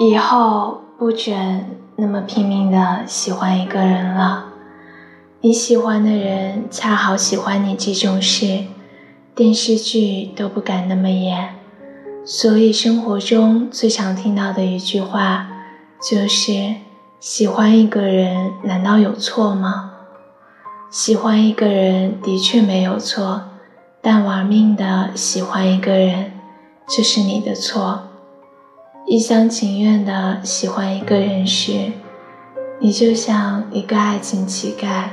以后不准那么拼命的喜欢一个人了。你喜欢的人恰好喜欢你这种事，电视剧都不敢那么演。所以生活中最常听到的一句话就是：喜欢一个人难道有错吗？喜欢一个人的确没有错，但玩命的喜欢一个人，这是你的错。一厢情愿的喜欢一个人时，你就像一个爱情乞丐。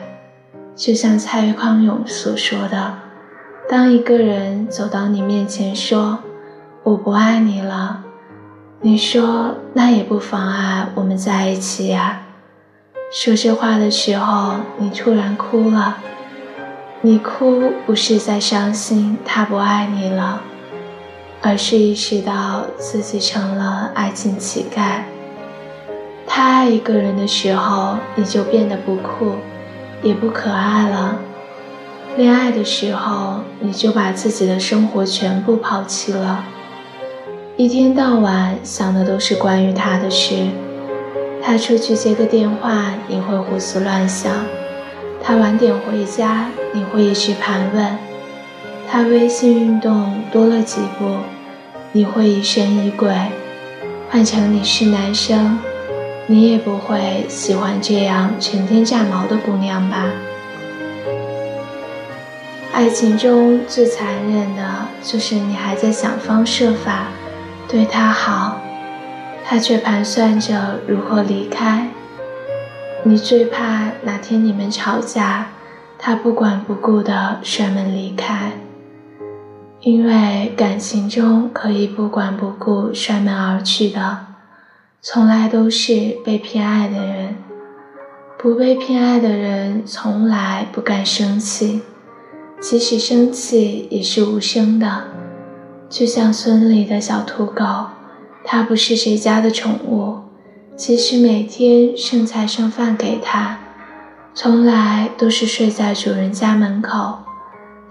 就像蔡康永所说的：“当一个人走到你面前说‘我不爱你了’，你说那也不妨碍我们在一起呀。”说这话的时候，你突然哭了。你哭不是在伤心他不爱你了。而是意识到自己成了爱情乞丐。他爱一个人的时候，你就变得不酷，也不可爱了。恋爱的时候，你就把自己的生活全部抛弃了，一天到晚想的都是关于他的事。他出去接个电话，你会胡思乱想；他晚点回家，你会一直盘问；他微信运动多了几步。你会疑神疑鬼，换成你是男生，你也不会喜欢这样成天炸毛的姑娘吧？爱情中最残忍的就是你还在想方设法对他好，他却盘算着如何离开。你最怕哪天你们吵架，他不管不顾的摔门离开。因为感情中可以不管不顾摔门而去的，从来都是被偏爱的人。不被偏爱的人从来不敢生气，即使生气也是无声的。就像村里的小土狗，它不是谁家的宠物，即使每天剩菜剩饭给它，从来都是睡在主人家门口，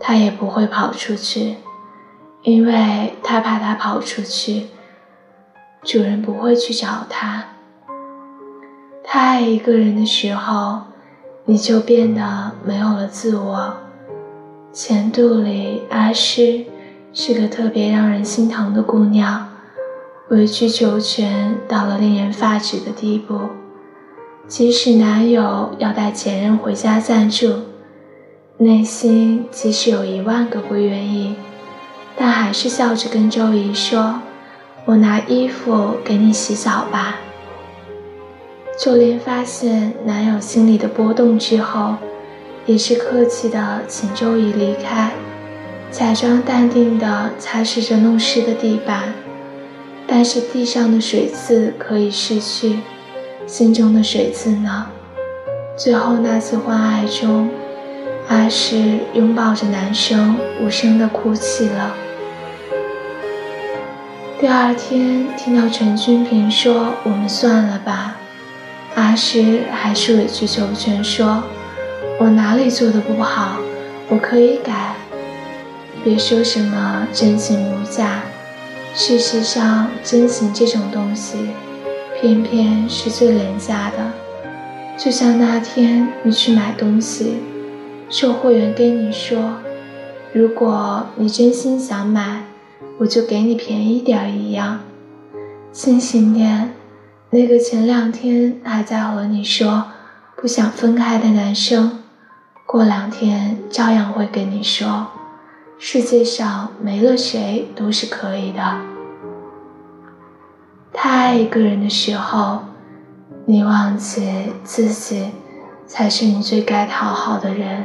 它也不会跑出去。因为他怕他跑出去，主人不会去找他。他爱一个人的时候，你就变得没有了自我。前度里阿诗是个特别让人心疼的姑娘，委曲求全到了令人发指的地步。即使男友要带前任回家暂住，内心即使有一万个不愿意。但还是笑着跟周姨说：“我拿衣服给你洗澡吧。”就连发现男友心里的波动之后，也是客气的请周姨离开，假装淡定的擦拭着弄湿的地板。但是地上的水渍可以拭去，心中的水渍呢？最后那次欢爱中，阿诗拥抱着男生，无声的哭泣了。第二天听到陈君平说：“我们算了吧。”阿诗还是委曲求全说：“我哪里做的不好？我可以改。别说什么真情无价，事实上，真情这种东西，偏偏是最廉价的。就像那天你去买东西，售货员跟你说：如果你真心想买。”我就给你便宜点儿一样，清醒点。那个前两天还在和你说不想分开的男生，过两天照样会跟你说，世界上没了谁都是可以的。太爱一个人的时候，你忘记自己才是你最该讨好的人。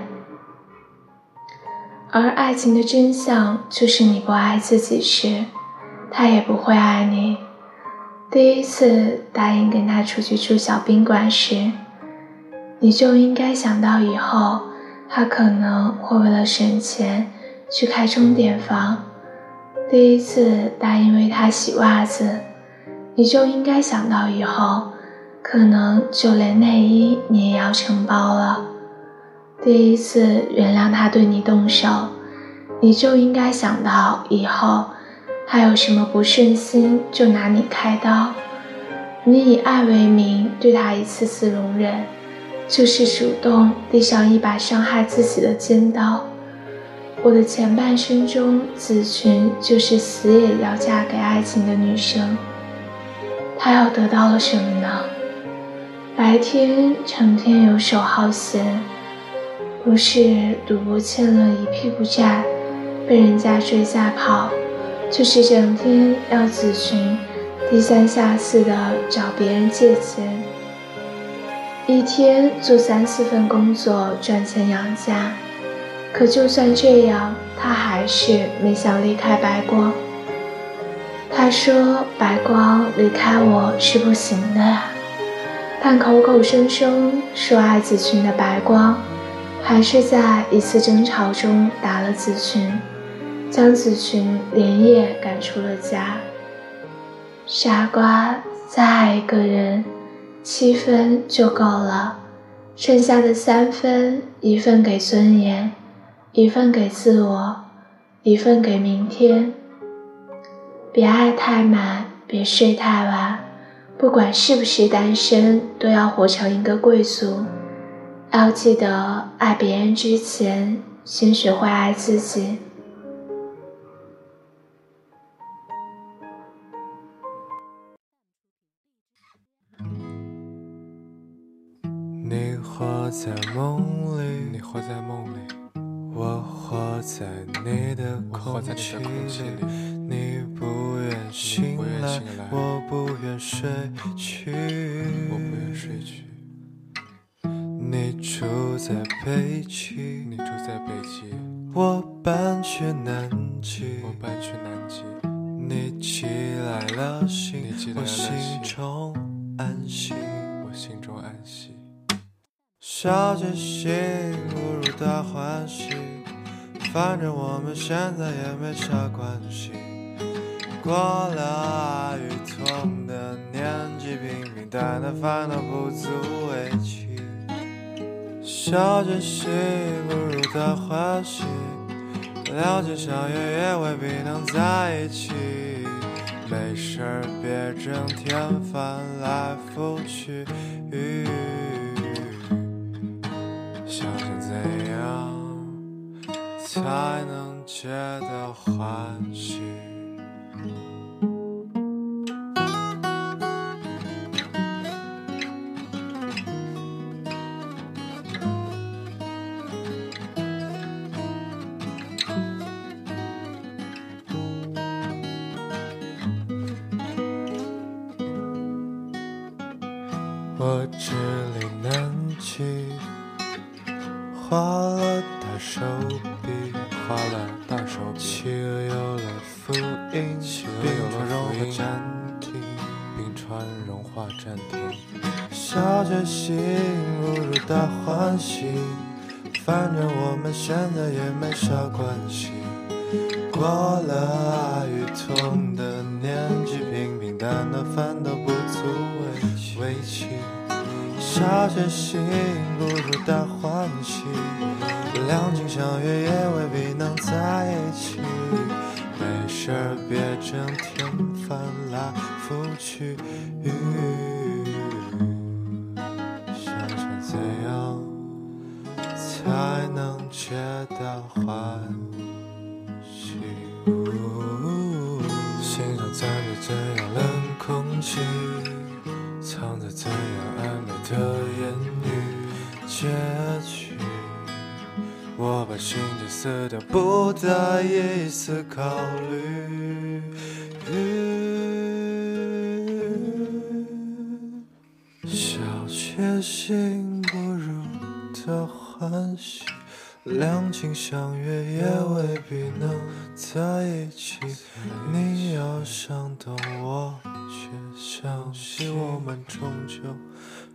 而爱情的真相就是，你不爱自己时，他也不会爱你。第一次答应跟他出去住小宾馆时，你就应该想到以后他可能会为了省钱去开钟点房。第一次答应为他洗袜子，你就应该想到以后可能就连内衣你也要承包了。第一次原谅他对你动手，你就应该想到以后还有什么不顺心就拿你开刀。你以爱为名对他一次次容忍，就是主动递上一把伤害自己的尖刀。我的前半生中，子群就是死也要嫁给爱情的女生。她要得到了什么呢？白天成天游手好闲，不是赌博欠了一屁股债，被人家追下跑，就是整天要子群低三下四的找别人借钱，一天做三四份工作赚钱养家。可就算这样，他还是没想离开白光。他说：“白光离开我是不行的呀。”但口口声声说爱子群的白光，还是在一次争吵中打了子群，将子群连夜赶出了家。傻瓜，再爱一个人，七分就够了，剩下的三分，一份给尊严。一份给自我，一份给明天。别爱太满，别睡太晚。不管是不是单身，都要活成一个贵族。要记得，爱别人之前，先学会爱自己。你活在梦里，你活在梦里。我活在你的空气里，你不愿醒来，我不愿睡去。你住在北极，你住在北极，我搬去南极，我搬去南极。你寄来了信你寄到，我心中安息，我心中安息。小确幸不如大欢喜，反正我们现在也没啥关系。过了爱与痛的年纪，平平淡淡烦恼不足为奇。笑着心不如大欢喜，了解相约也未必能在一起。没事儿别整天翻来覆去。想想怎样才能皆大欢喜。我支离难记，画了大手笔。画了大手笔，企鹅有了复印，企鹅有了融化暂停，冰川融化暂停。笑着心不如大欢喜，反正我们现在也没啥关系。过了爱与痛的年纪，平平淡淡反倒不足为奇。下决心不如大欢喜。两情相悦也未必能在一起，没事别整天翻来覆去，想想怎样才能皆大欢，心结撕掉，不带一丝考虑。小确幸不如的欢喜，两情相悦也未必能在一起。你要想懂我，却相信我们终究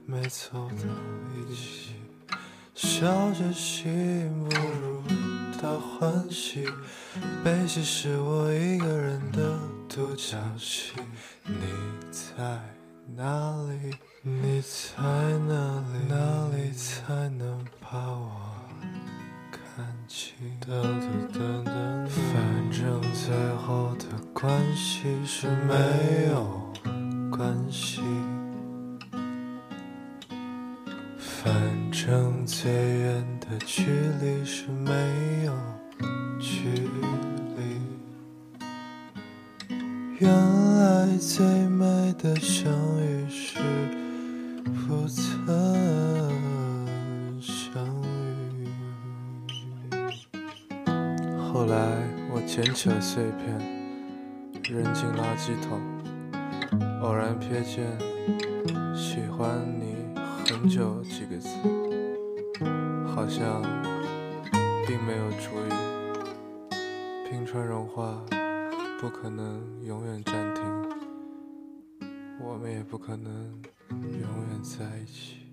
没走到一起。笑着心不如大欢喜，悲喜是我一个人的独角戏。你在哪里？你在？哪里最远的距离是没有距离。原来最美的相遇是不曾相遇。后来我捡起了碎片，扔进垃圾桶，偶然瞥见“喜欢你很久”几个字，好像并没有主意。冰川融化不可能永远暂停，我们也不可能永远在一起。